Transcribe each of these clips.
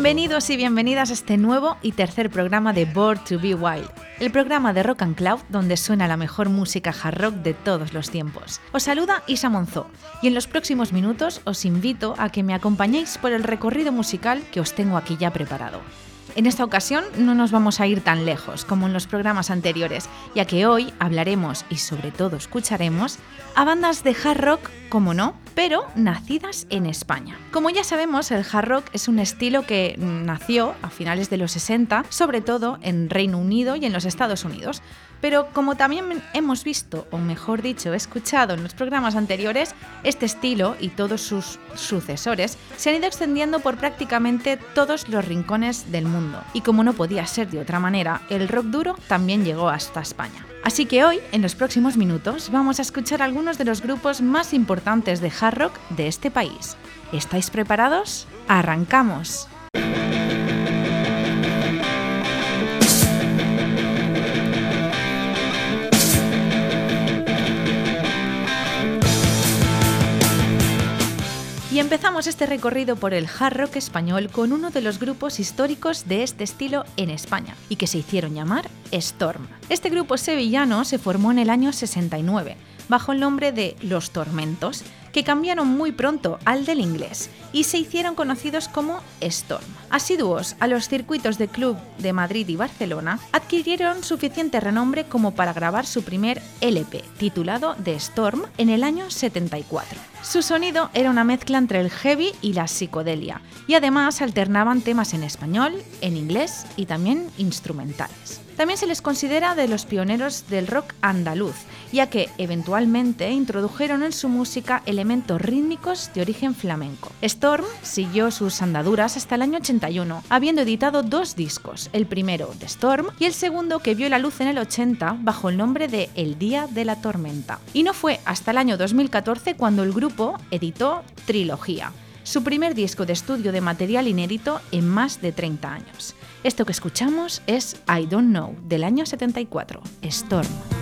Bienvenidos y bienvenidas a este nuevo y tercer programa de Bored to Be Wild, el programa de Rock and Cloud donde suena la mejor música hard rock de todos los tiempos. Os saluda Isa Monzó y en los próximos minutos os invito a que me acompañéis por el recorrido musical que os tengo aquí ya preparado. En esta ocasión no nos vamos a ir tan lejos como en los programas anteriores, ya que hoy hablaremos y sobre todo escucharemos a bandas de hard rock, como no, pero nacidas en España. Como ya sabemos, el hard rock es un estilo que nació a finales de los 60, sobre todo en Reino Unido y en los Estados Unidos, pero como también hemos visto, o mejor dicho, escuchado en los programas anteriores, este estilo y todos sus sucesores se han ido extendiendo por prácticamente todos los rincones del mundo. Y como no podía ser de otra manera, el rock duro también llegó hasta España. Así que hoy, en los próximos minutos, vamos a escuchar algunos de los grupos más importantes de hard rock de este país. ¿Estáis preparados? ¡Arrancamos! Y empezamos este recorrido por el hard rock español con uno de los grupos históricos de este estilo en España y que se hicieron llamar Storm. Este grupo sevillano se formó en el año 69 bajo el nombre de Los Tormentos, que cambiaron muy pronto al del inglés y se hicieron conocidos como Storm. Asiduos a los circuitos de club de Madrid y Barcelona, adquirieron suficiente renombre como para grabar su primer LP, titulado The Storm, en el año 74. Su sonido era una mezcla entre el heavy y la psicodelia, y además alternaban temas en español, en inglés y también instrumentales. También se les considera de los pioneros del rock andaluz, ya que eventualmente introdujeron en su música elementos rítmicos de origen flamenco. Storm siguió sus andaduras hasta el año 81, habiendo editado dos discos, el primero de Storm y el segundo que vio la luz en el 80 bajo el nombre de El Día de la Tormenta. Y no fue hasta el año 2014 cuando el grupo editó Trilogía, su primer disco de estudio de material inédito en más de 30 años. Esto que escuchamos es I Don't Know del año 74, Storm.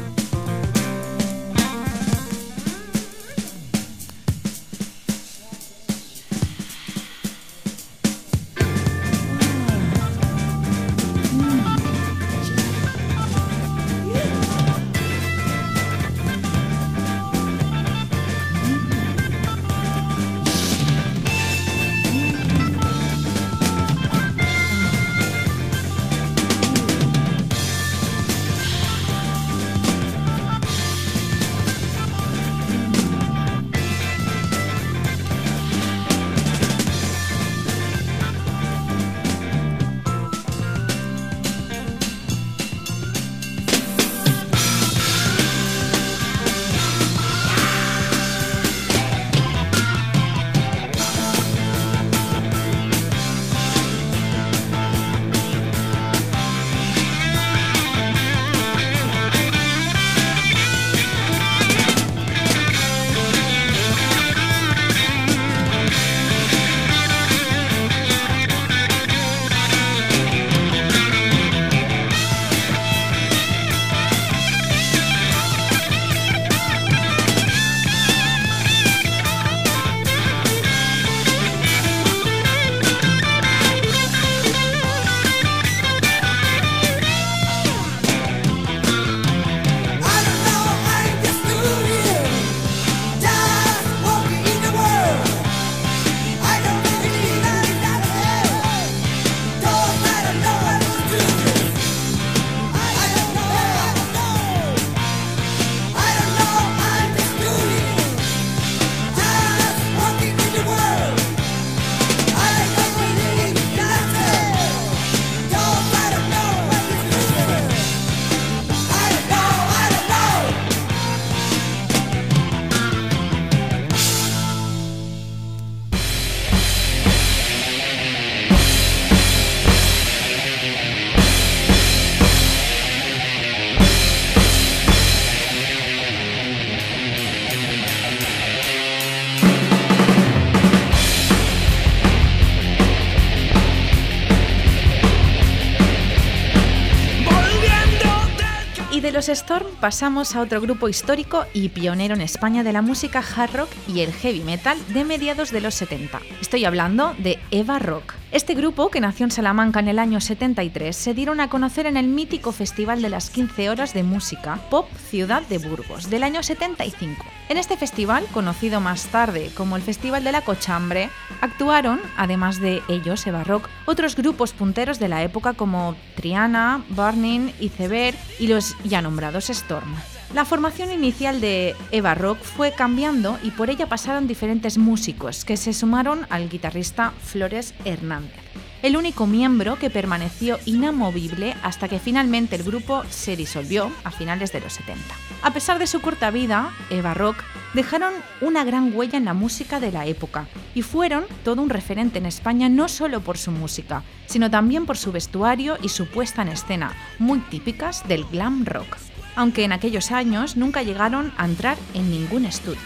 Storm pasamos a otro grupo histórico y pionero en España de la música hard rock y el heavy metal de mediados de los 70. Estoy hablando de Eva Rock. Este grupo, que nació en Salamanca en el año 73, se dieron a conocer en el mítico Festival de las 15 Horas de Música Pop Ciudad de Burgos del año 75. En este festival, conocido más tarde como el Festival de la Cochambre, actuaron, además de ellos, Eva Rock, otros grupos punteros de la época como Triana, Burning, Iceberg y los ya Storm. La formación inicial de Eva Rock fue cambiando y por ella pasaron diferentes músicos que se sumaron al guitarrista Flores Hernández, el único miembro que permaneció inamovible hasta que finalmente el grupo se disolvió a finales de los 70. A pesar de su corta vida, Eva Rock dejaron una gran huella en la música de la época y fueron todo un referente en España no solo por su música, sino también por su vestuario y su puesta en escena, muy típicas del glam rock aunque en aquellos años nunca llegaron a entrar en ningún estudio.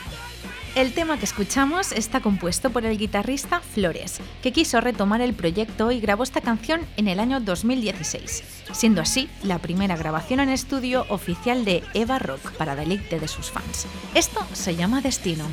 El tema que escuchamos está compuesto por el guitarrista Flores, que quiso retomar el proyecto y grabó esta canción en el año 2016, siendo así la primera grabación en estudio oficial de Eva Rock para deleite de sus fans. Esto se llama Destino.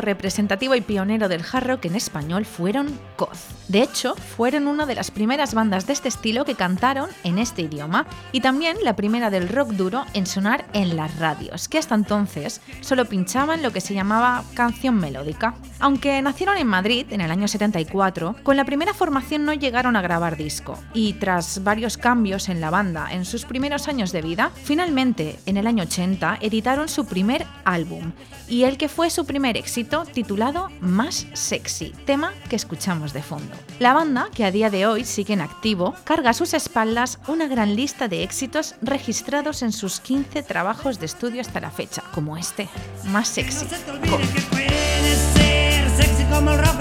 Representativo y pionero del hard rock en español fueron Coz. De hecho, fueron una de las primeras bandas de este estilo que cantaron en este idioma y también la primera del rock duro en sonar en las radios, que hasta entonces solo pinchaban lo que se llamaba canción melódica. Aunque nacieron en Madrid en el año 74, con la primera formación no llegaron a grabar disco y tras varios cambios en la banda en sus primeros años de vida, finalmente en el año 80 editaron su primer álbum y el que fue su primer éxito titulado Más Sexy, tema que escuchamos de fondo. La banda, que a día de hoy sigue en activo, carga a sus espaldas una gran lista de éxitos registrados en sus 15 trabajos de estudio hasta la fecha, como este, Más Sexy. sexy como el rock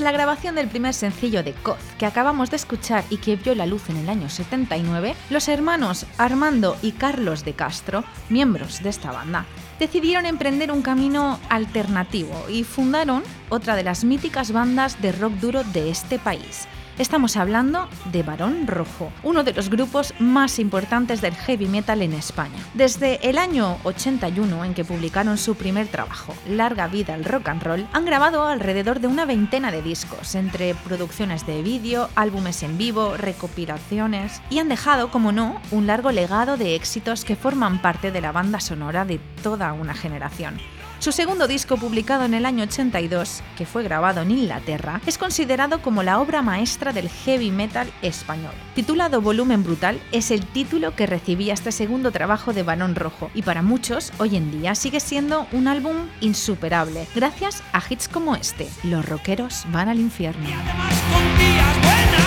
Tras la grabación del primer sencillo de Coz, que acabamos de escuchar y que vio la luz en el año 79, los hermanos Armando y Carlos de Castro, miembros de esta banda, decidieron emprender un camino alternativo y fundaron otra de las míticas bandas de rock duro de este país. Estamos hablando de Barón Rojo, uno de los grupos más importantes del heavy metal en España. Desde el año 81 en que publicaron su primer trabajo, Larga vida al rock and roll, han grabado alrededor de una veintena de discos, entre producciones de vídeo, álbumes en vivo, recopilaciones, y han dejado, como no, un largo legado de éxitos que forman parte de la banda sonora de toda una generación. Su segundo disco, publicado en el año 82, que fue grabado en Inglaterra, es considerado como la obra maestra del heavy metal español. Titulado Volumen Brutal, es el título que recibía este segundo trabajo de Barón Rojo y para muchos, hoy en día, sigue siendo un álbum insuperable, gracias a hits como este, Los rockeros van al infierno. Además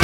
con.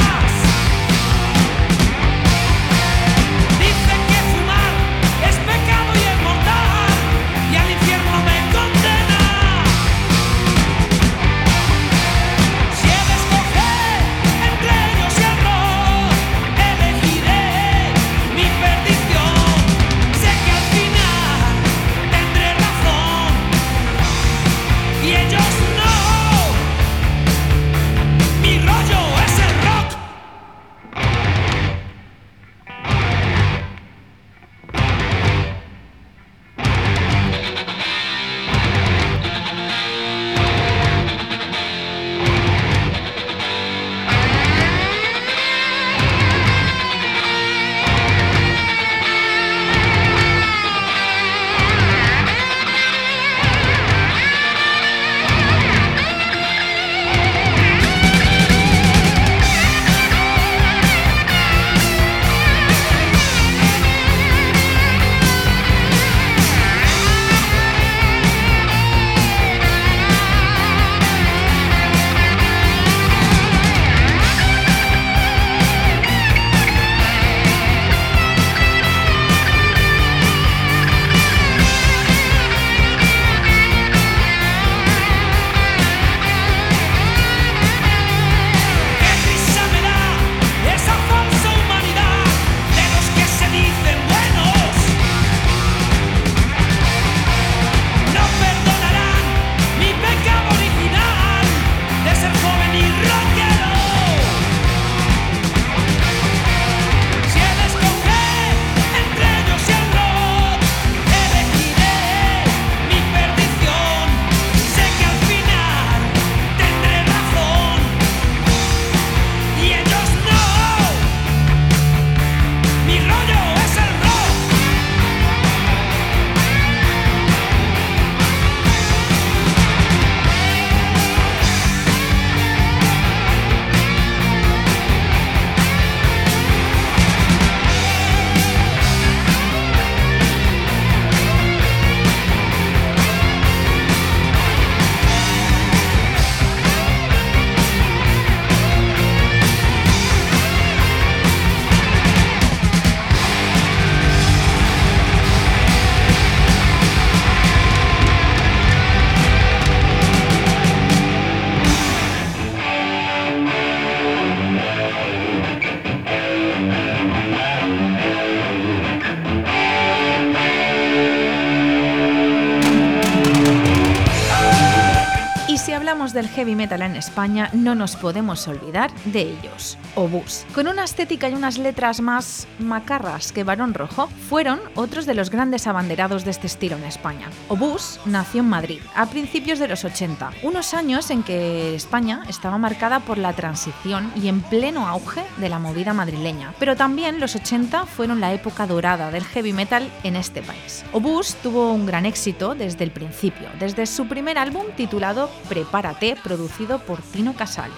Del heavy metal en España, no nos podemos olvidar de ellos. Obús. Con una estética y unas letras más macarras que Barón Rojo, fueron otros de los grandes abanderados de este estilo en España. Obús nació en Madrid a principios de los 80, unos años en que España estaba marcada por la transición y en pleno auge de la movida madrileña. Pero también los 80 fueron la época dorada del heavy metal en este país. Obús tuvo un gran éxito desde el principio, desde su primer álbum titulado Prepárate, producido por Tino Casal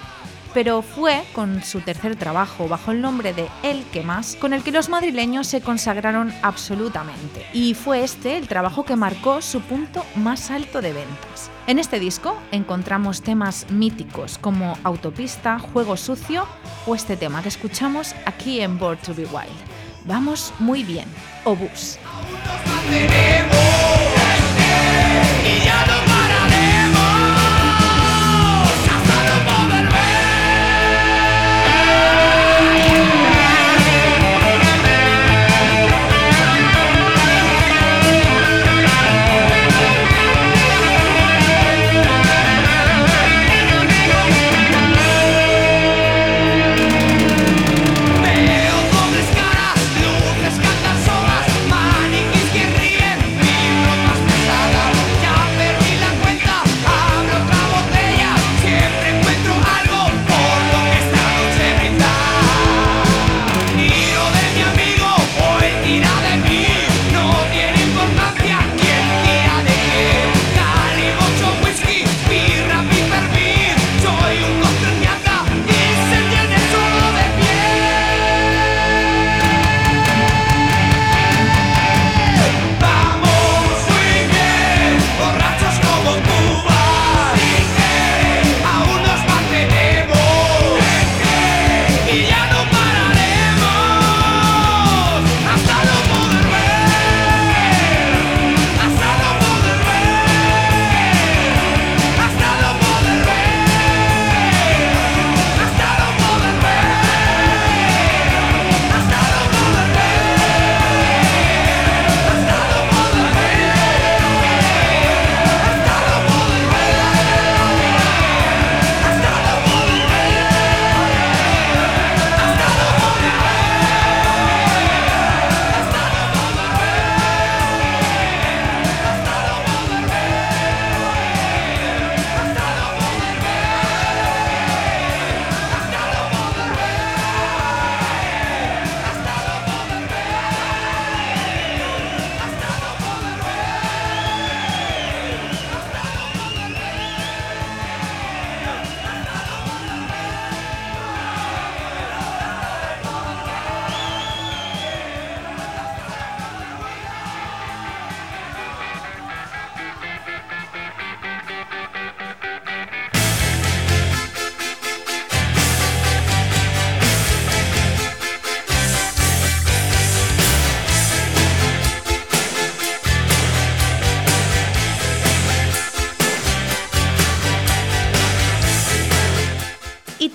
pero fue con su tercer trabajo bajo el nombre de El que más con el que los madrileños se consagraron absolutamente. Y fue este el trabajo que marcó su punto más alto de ventas. En este disco encontramos temas míticos como Autopista, Juego Sucio o este tema que escuchamos aquí en Born to Be Wild. Vamos muy bien, Obús.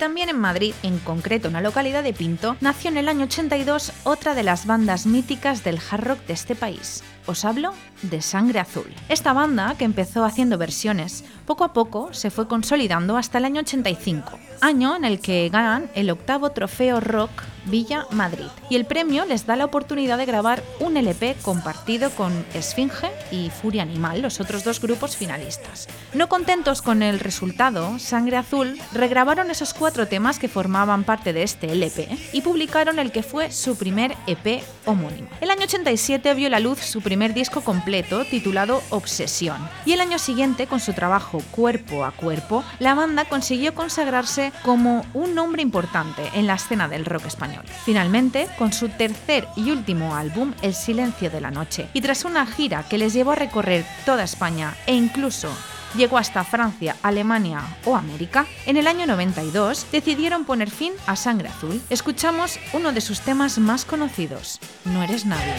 También en Madrid, en concreto en la localidad de Pinto, nació en el año 82 otra de las bandas míticas del hard rock de este país. Os hablo de Sangre Azul. Esta banda, que empezó haciendo versiones, poco a poco se fue consolidando hasta el año 85, año en el que ganan el octavo trofeo rock Villa Madrid. Y el premio les da la oportunidad de grabar un LP compartido con Esfinge y Furia Animal, los otros dos grupos finalistas. No contentos con el resultado, Sangre Azul regrabaron esos cuatro temas que formaban parte de este LP y publicaron el que fue su primer EP homónimo. El año 87 vio la luz su primer disco completo titulado Obsesión y el año siguiente con su trabajo Cuerpo a Cuerpo, la banda consiguió consagrarse como un nombre importante en la escena del rock español. Finalmente, con su tercer y último álbum, El Silencio de la Noche, y tras una gira que les llevó a recorrer toda España e incluso llegó hasta Francia, Alemania o América, en el año 92 decidieron poner fin a Sangre Azul. Escuchamos uno de sus temas más conocidos, No eres nadie.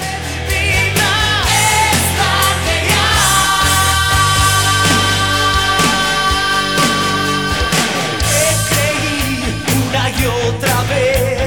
Una y otra vez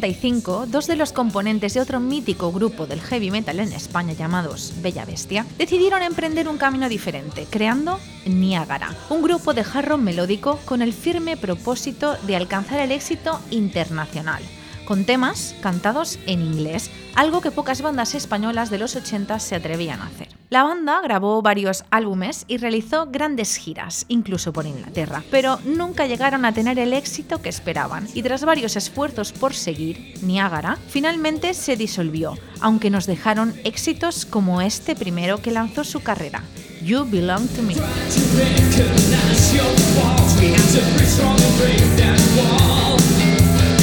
1965, dos de los componentes de otro mítico grupo del heavy metal en España llamados Bella Bestia decidieron emprender un camino diferente, creando Niágara, un grupo de jarro melódico con el firme propósito de alcanzar el éxito internacional con temas cantados en inglés, algo que pocas bandas españolas de los 80 se atrevían a hacer. La banda grabó varios álbumes y realizó grandes giras, incluso por Inglaterra, pero nunca llegaron a tener el éxito que esperaban, y tras varios esfuerzos por seguir, Niágara finalmente se disolvió, aunque nos dejaron éxitos como este primero que lanzó su carrera, You Belong to Me.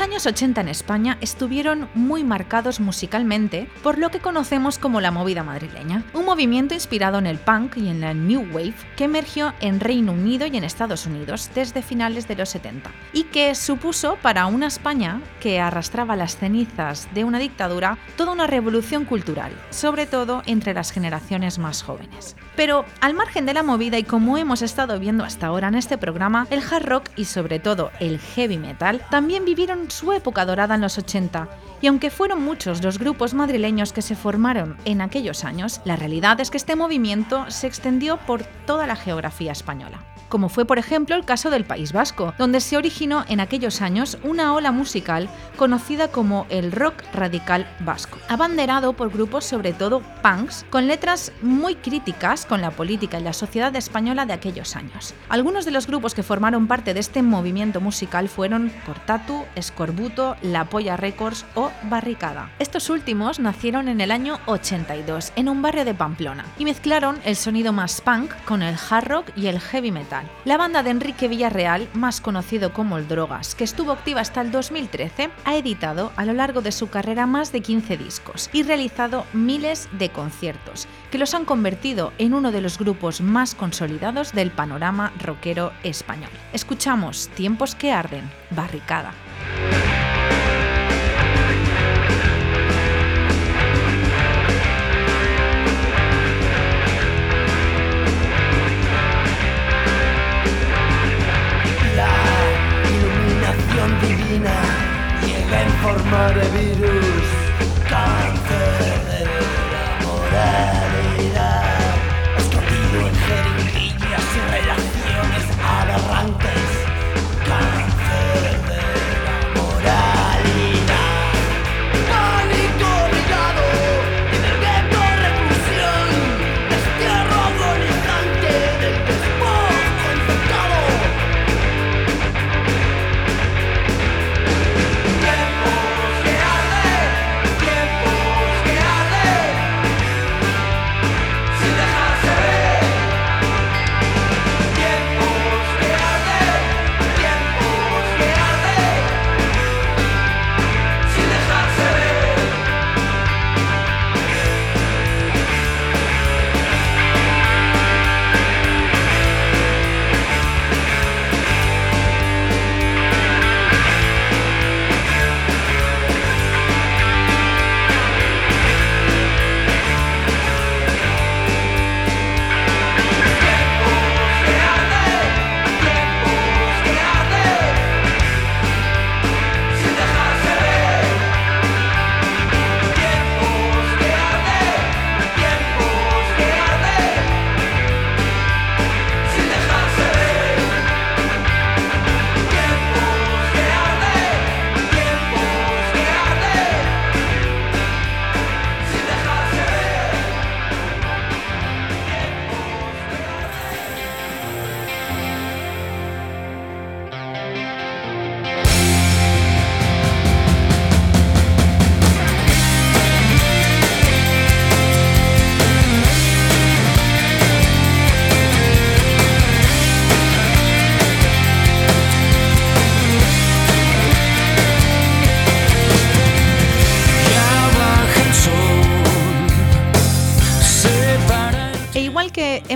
Años 80 en España estuvieron muy marcados musicalmente por lo que conocemos como la movida madrileña, un movimiento inspirado en el punk y en la New Wave que emergió en Reino Unido y en Estados Unidos desde finales de los 70 y que supuso para una España que arrastraba las cenizas de una dictadura toda una revolución cultural, sobre todo entre las generaciones más jóvenes. Pero al margen de la movida y como hemos estado viendo hasta ahora en este programa, el hard rock y sobre todo el heavy metal también vivieron su época dorada en los 80 y aunque fueron muchos los grupos madrileños que se formaron en aquellos años, la realidad es que este movimiento se extendió por toda la geografía española como fue por ejemplo el caso del País Vasco, donde se originó en aquellos años una ola musical conocida como el rock radical vasco, abanderado por grupos sobre todo punks, con letras muy críticas con la política y la sociedad española de aquellos años. Algunos de los grupos que formaron parte de este movimiento musical fueron Cortatu, Escorbuto, La Polla Records o Barricada. Estos últimos nacieron en el año 82 en un barrio de Pamplona y mezclaron el sonido más punk con el hard rock y el heavy metal la banda de Enrique Villarreal, más conocido como el Drogas, que estuvo activa hasta el 2013, ha editado a lo largo de su carrera más de 15 discos y realizado miles de conciertos, que los han convertido en uno de los grupos más consolidados del panorama rockero español. Escuchamos Tiempos que arden, Barricada.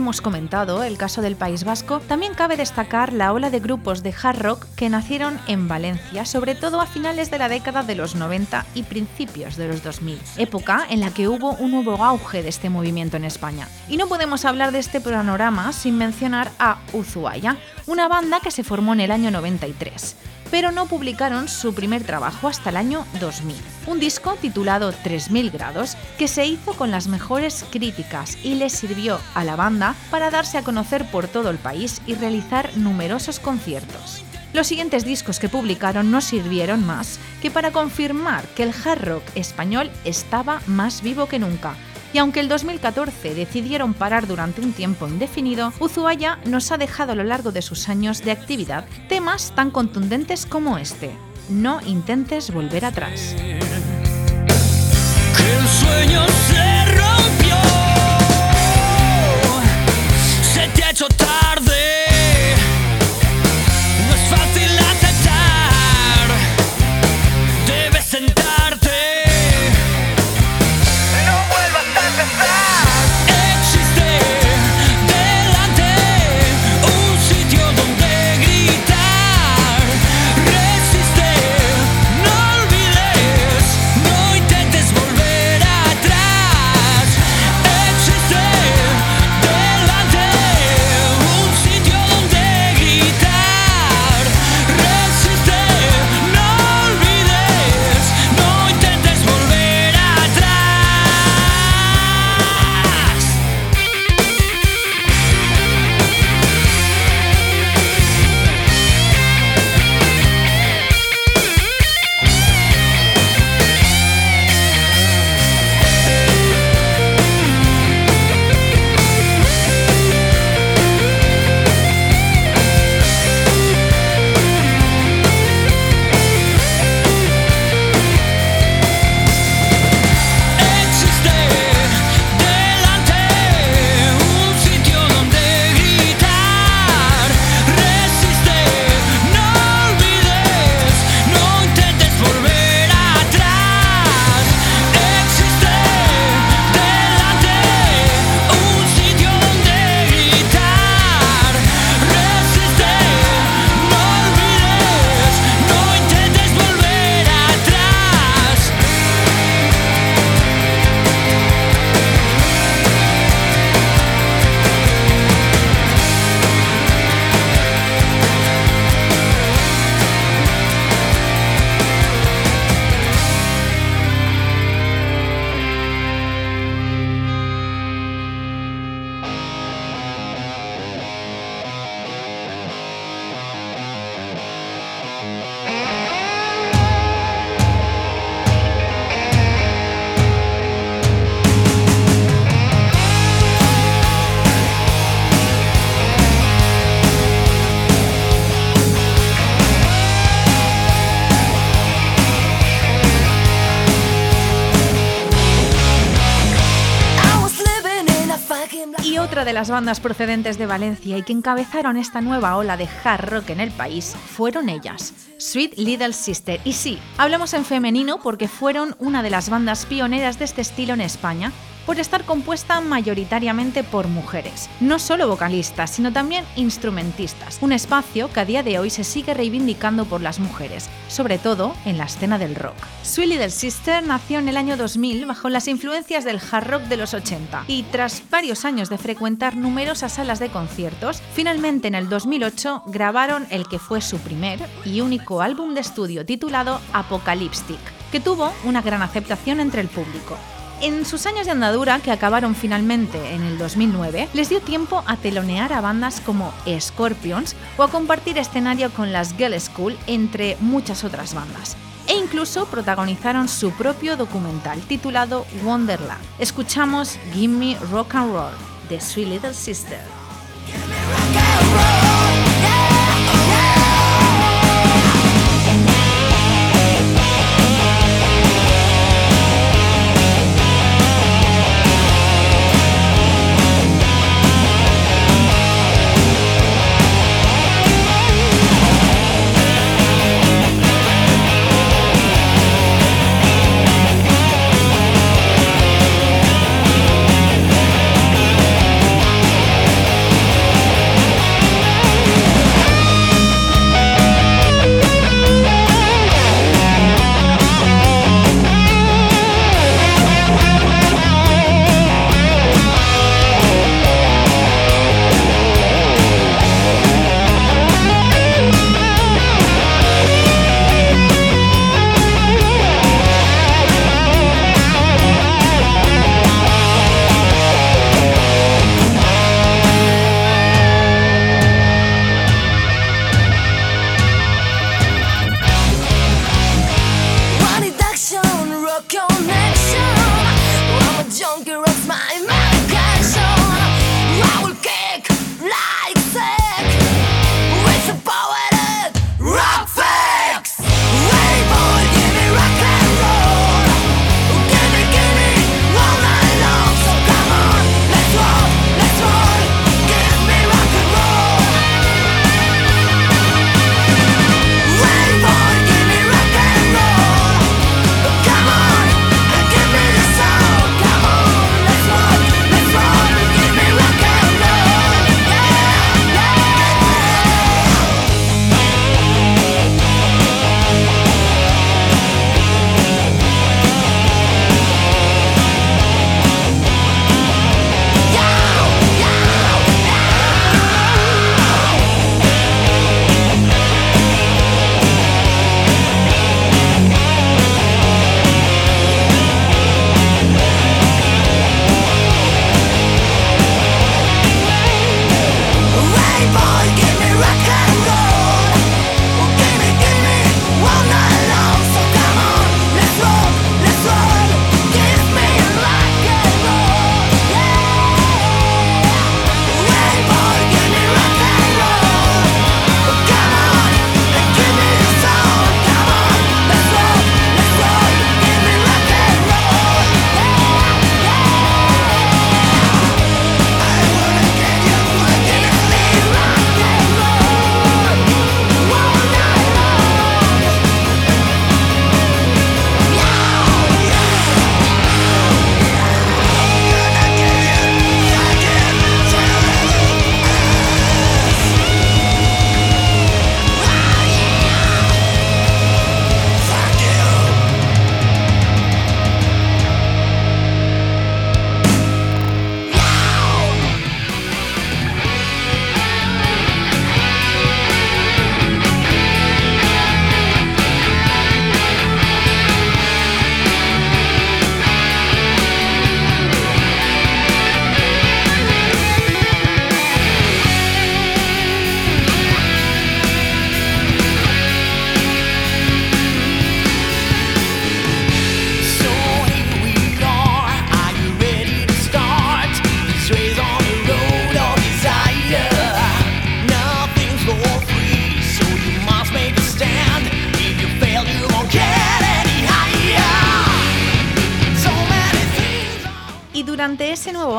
Hemos comentado el caso del País Vasco, también cabe destacar la ola de grupos de hard rock que nacieron en Valencia, sobre todo a finales de la década de los 90 y principios de los 2000, época en la que hubo un nuevo auge de este movimiento en España. Y no podemos hablar de este panorama sin mencionar a Uzuaya, una banda que se formó en el año 93 pero no publicaron su primer trabajo hasta el año 2000. Un disco titulado 3000 grados que se hizo con las mejores críticas y les sirvió a la banda para darse a conocer por todo el país y realizar numerosos conciertos. Los siguientes discos que publicaron no sirvieron más que para confirmar que el hard rock español estaba más vivo que nunca. Y aunque el 2014 decidieron parar durante un tiempo indefinido, Uzuaya nos ha dejado a lo largo de sus años de actividad temas tan contundentes como este. No intentes volver atrás. Las bandas procedentes de Valencia y que encabezaron esta nueva ola de hard rock en el país fueron ellas, Sweet Little Sister. Y sí, hablamos en femenino porque fueron una de las bandas pioneras de este estilo en España por estar compuesta mayoritariamente por mujeres, no solo vocalistas, sino también instrumentistas, un espacio que a día de hoy se sigue reivindicando por las mujeres, sobre todo en la escena del rock. Sweet Little Sister nació en el año 2000 bajo las influencias del hard rock de los 80 y tras varios años de frecuentar numerosas salas de conciertos, finalmente en el 2008 grabaron el que fue su primer y único álbum de estudio titulado Apocalyptic, que tuvo una gran aceptación entre el público. En sus años de andadura, que acabaron finalmente en el 2009, les dio tiempo a telonear a bandas como Scorpions o a compartir escenario con las Girl School, entre muchas otras bandas. E incluso protagonizaron su propio documental titulado Wonderland. Escuchamos Give Me Rock and Roll de Sweet Little Sister.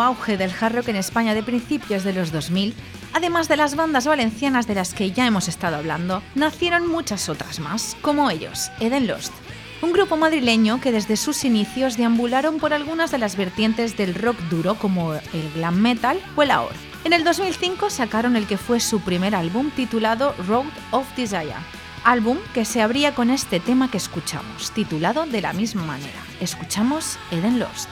Auge del hard rock en España de principios de los 2000, además de las bandas valencianas de las que ya hemos estado hablando, nacieron muchas otras más, como ellos, Eden Lost, un grupo madrileño que desde sus inicios deambularon por algunas de las vertientes del rock duro como el glam metal o el AOR. En el 2005 sacaron el que fue su primer álbum titulado Road of Desire, álbum que se abría con este tema que escuchamos, titulado de la misma manera. Escuchamos Eden Lost.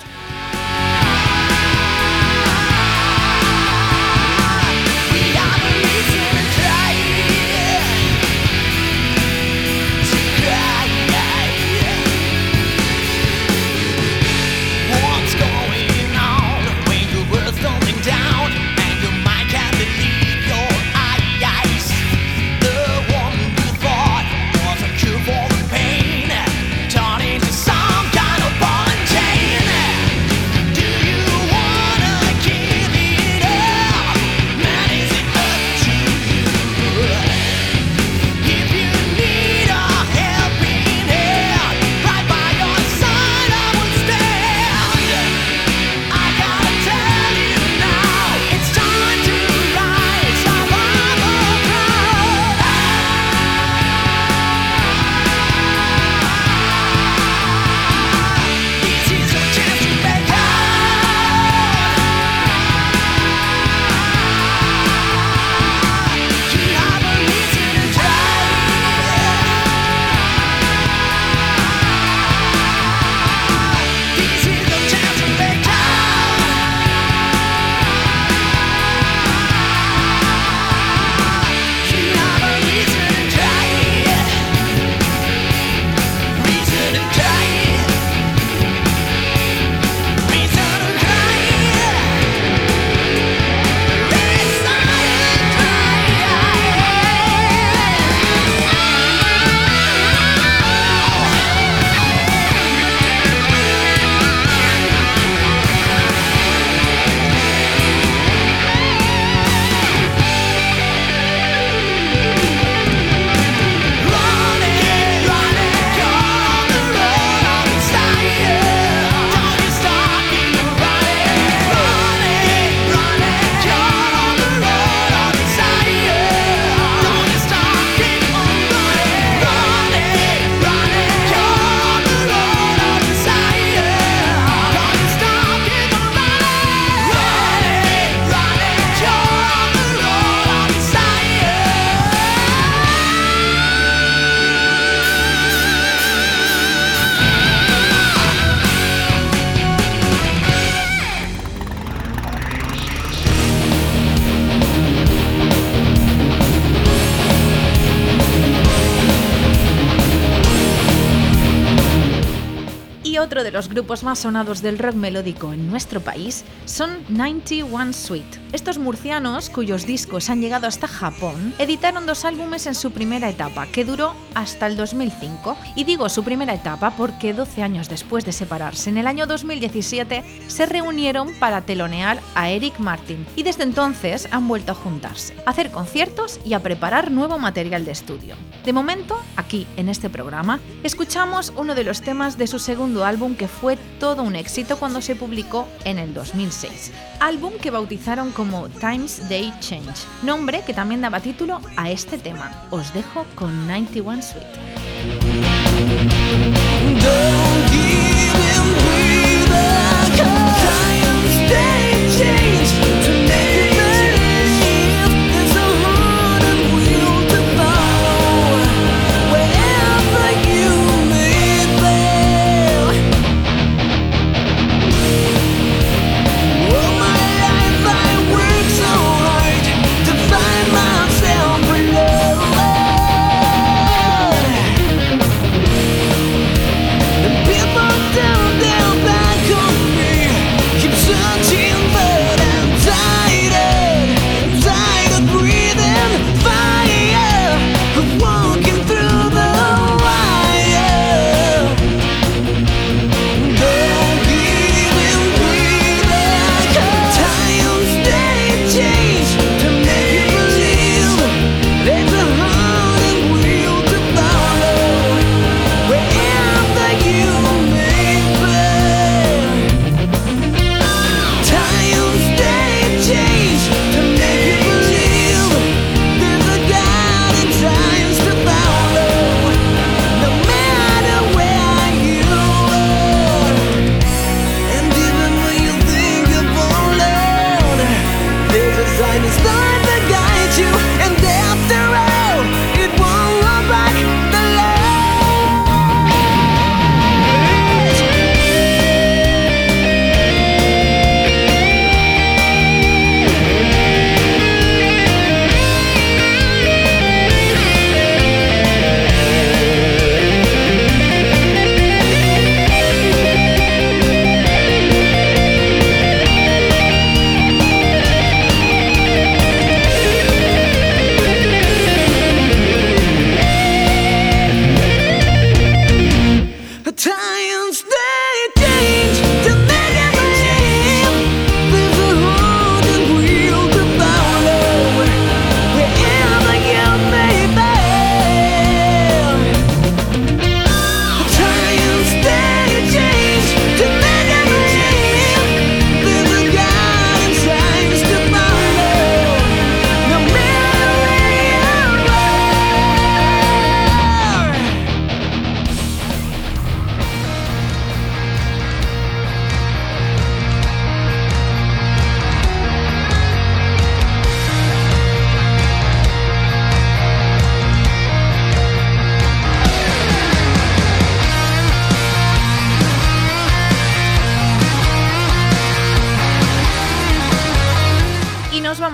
Otro de los grupos más sonados del rock melódico en nuestro país son 91 Suite. Estos murcianos, cuyos discos han llegado hasta Japón, editaron dos álbumes en su primera etapa, que duró hasta el 2005. Y digo su primera etapa porque 12 años después de separarse, en el año 2017, se reunieron para telonear a Eric Martin. Y desde entonces han vuelto a juntarse, a hacer conciertos y a preparar nuevo material de estudio. De momento, aquí en este programa, escuchamos uno de los temas de su segundo álbum que fue todo un éxito cuando se publicó en el 2006. Álbum que bautizaron como Times They Change, nombre que también daba título a este tema. Os dejo con 91 Suite.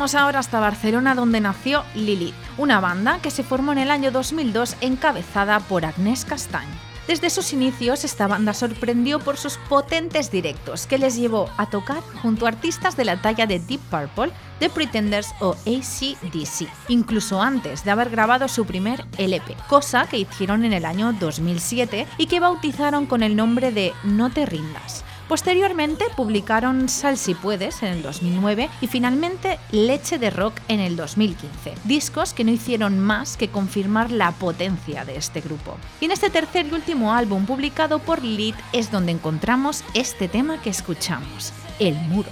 Vamos ahora hasta Barcelona donde nació Lilith, una banda que se formó en el año 2002 encabezada por Agnès Castañ. Desde sus inicios esta banda sorprendió por sus potentes directos que les llevó a tocar junto a artistas de la talla de Deep Purple, The Pretenders o ACDC, incluso antes de haber grabado su primer LP, cosa que hicieron en el año 2007 y que bautizaron con el nombre de No te rindas. Posteriormente publicaron Sal si puedes en el 2009 y finalmente Leche de Rock en el 2015, discos que no hicieron más que confirmar la potencia de este grupo. Y en este tercer y último álbum publicado por Lilith es donde encontramos este tema que escuchamos, El Muro.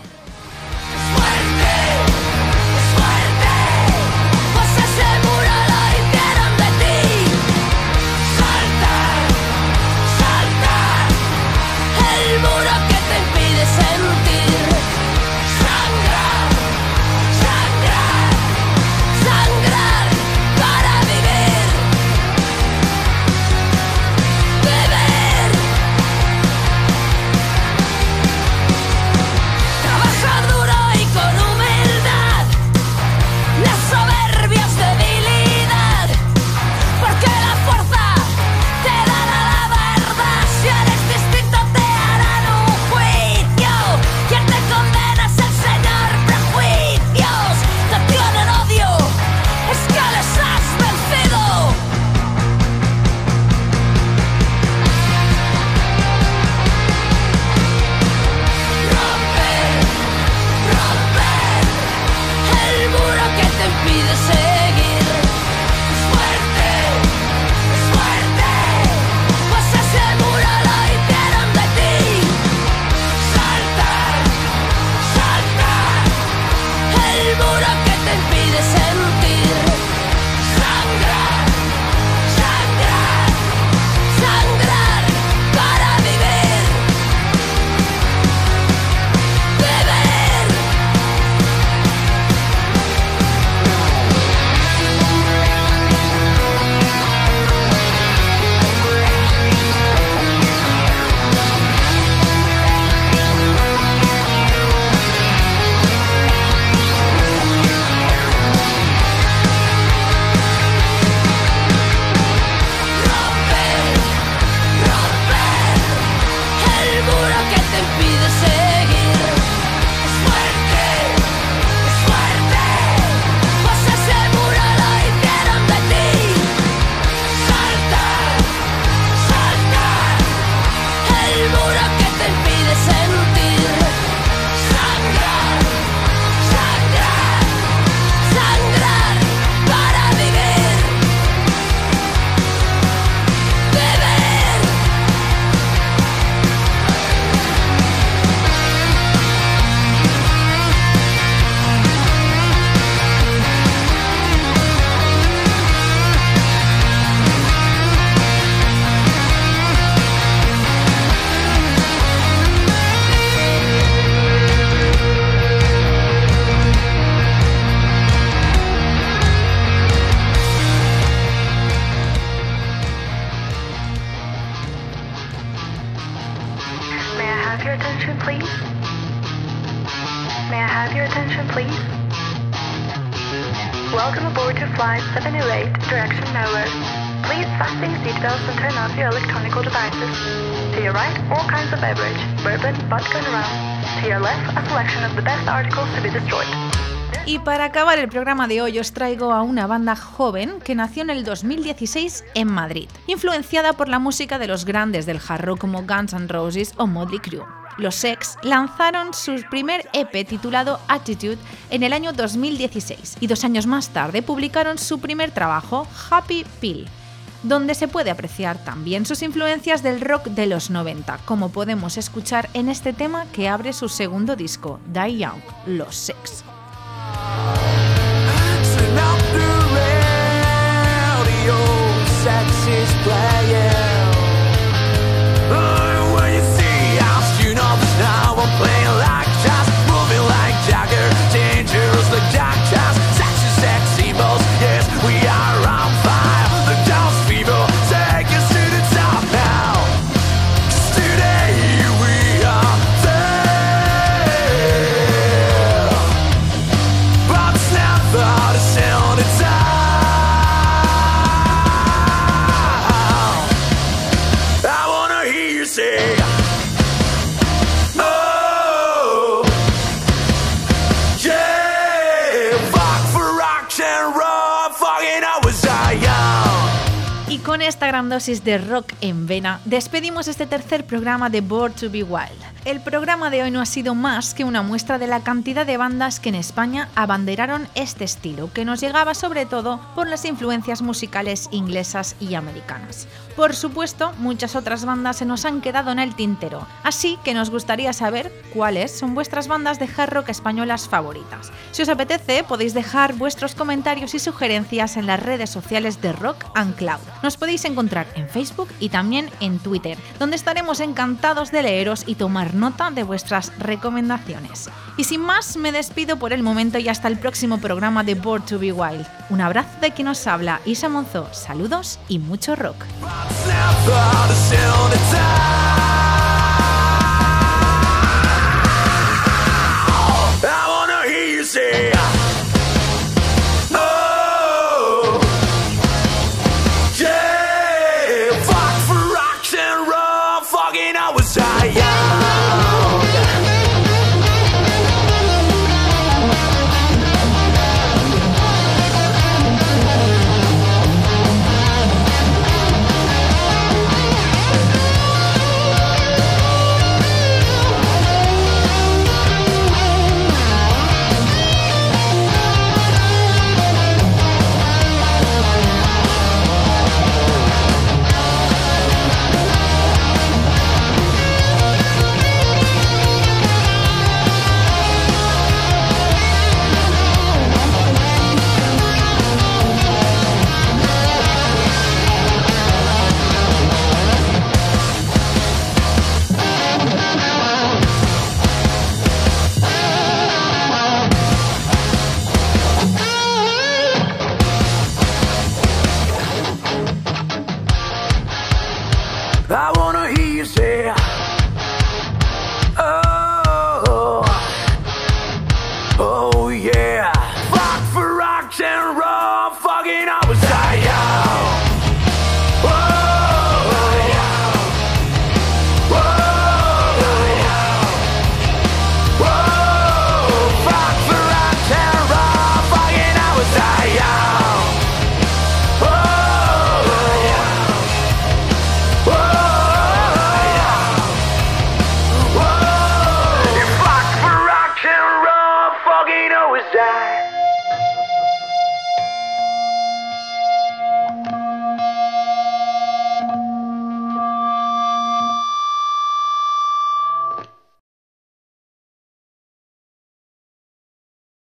Y para acabar el programa de hoy os traigo a una banda joven que nació en el 2016 en Madrid, influenciada por la música de los grandes del hard rock como Guns N' Roses o Motley Crue. Los Sex lanzaron su primer EP titulado Attitude en el año 2016 y dos años más tarde publicaron su primer trabajo, Happy Pill, donde se puede apreciar también sus influencias del rock de los 90, como podemos escuchar en este tema que abre su segundo disco, Die Young, Los Sex. Playing. Uh, when you see us, you know this now I'm playing de rock en vena, despedimos este tercer programa de Bored to Be Wild. El programa de hoy no ha sido más que una muestra de la cantidad de bandas que en España abanderaron este estilo, que nos llegaba sobre todo por las influencias musicales inglesas y americanas. Por supuesto, muchas otras bandas se nos han quedado en el tintero, así que nos gustaría saber cuáles son vuestras bandas de hard rock españolas favoritas. Si os apetece, podéis dejar vuestros comentarios y sugerencias en las redes sociales de Rock and Cloud. Nos podéis encontrar en Facebook y también en Twitter, donde estaremos encantados de leeros y tomar nota de vuestras recomendaciones. Y sin más, me despido por el momento y hasta el próximo programa de Bored to Be Wild. Un abrazo de quien nos habla, Isa Monzó. Saludos y mucho rock. I wanna hear you say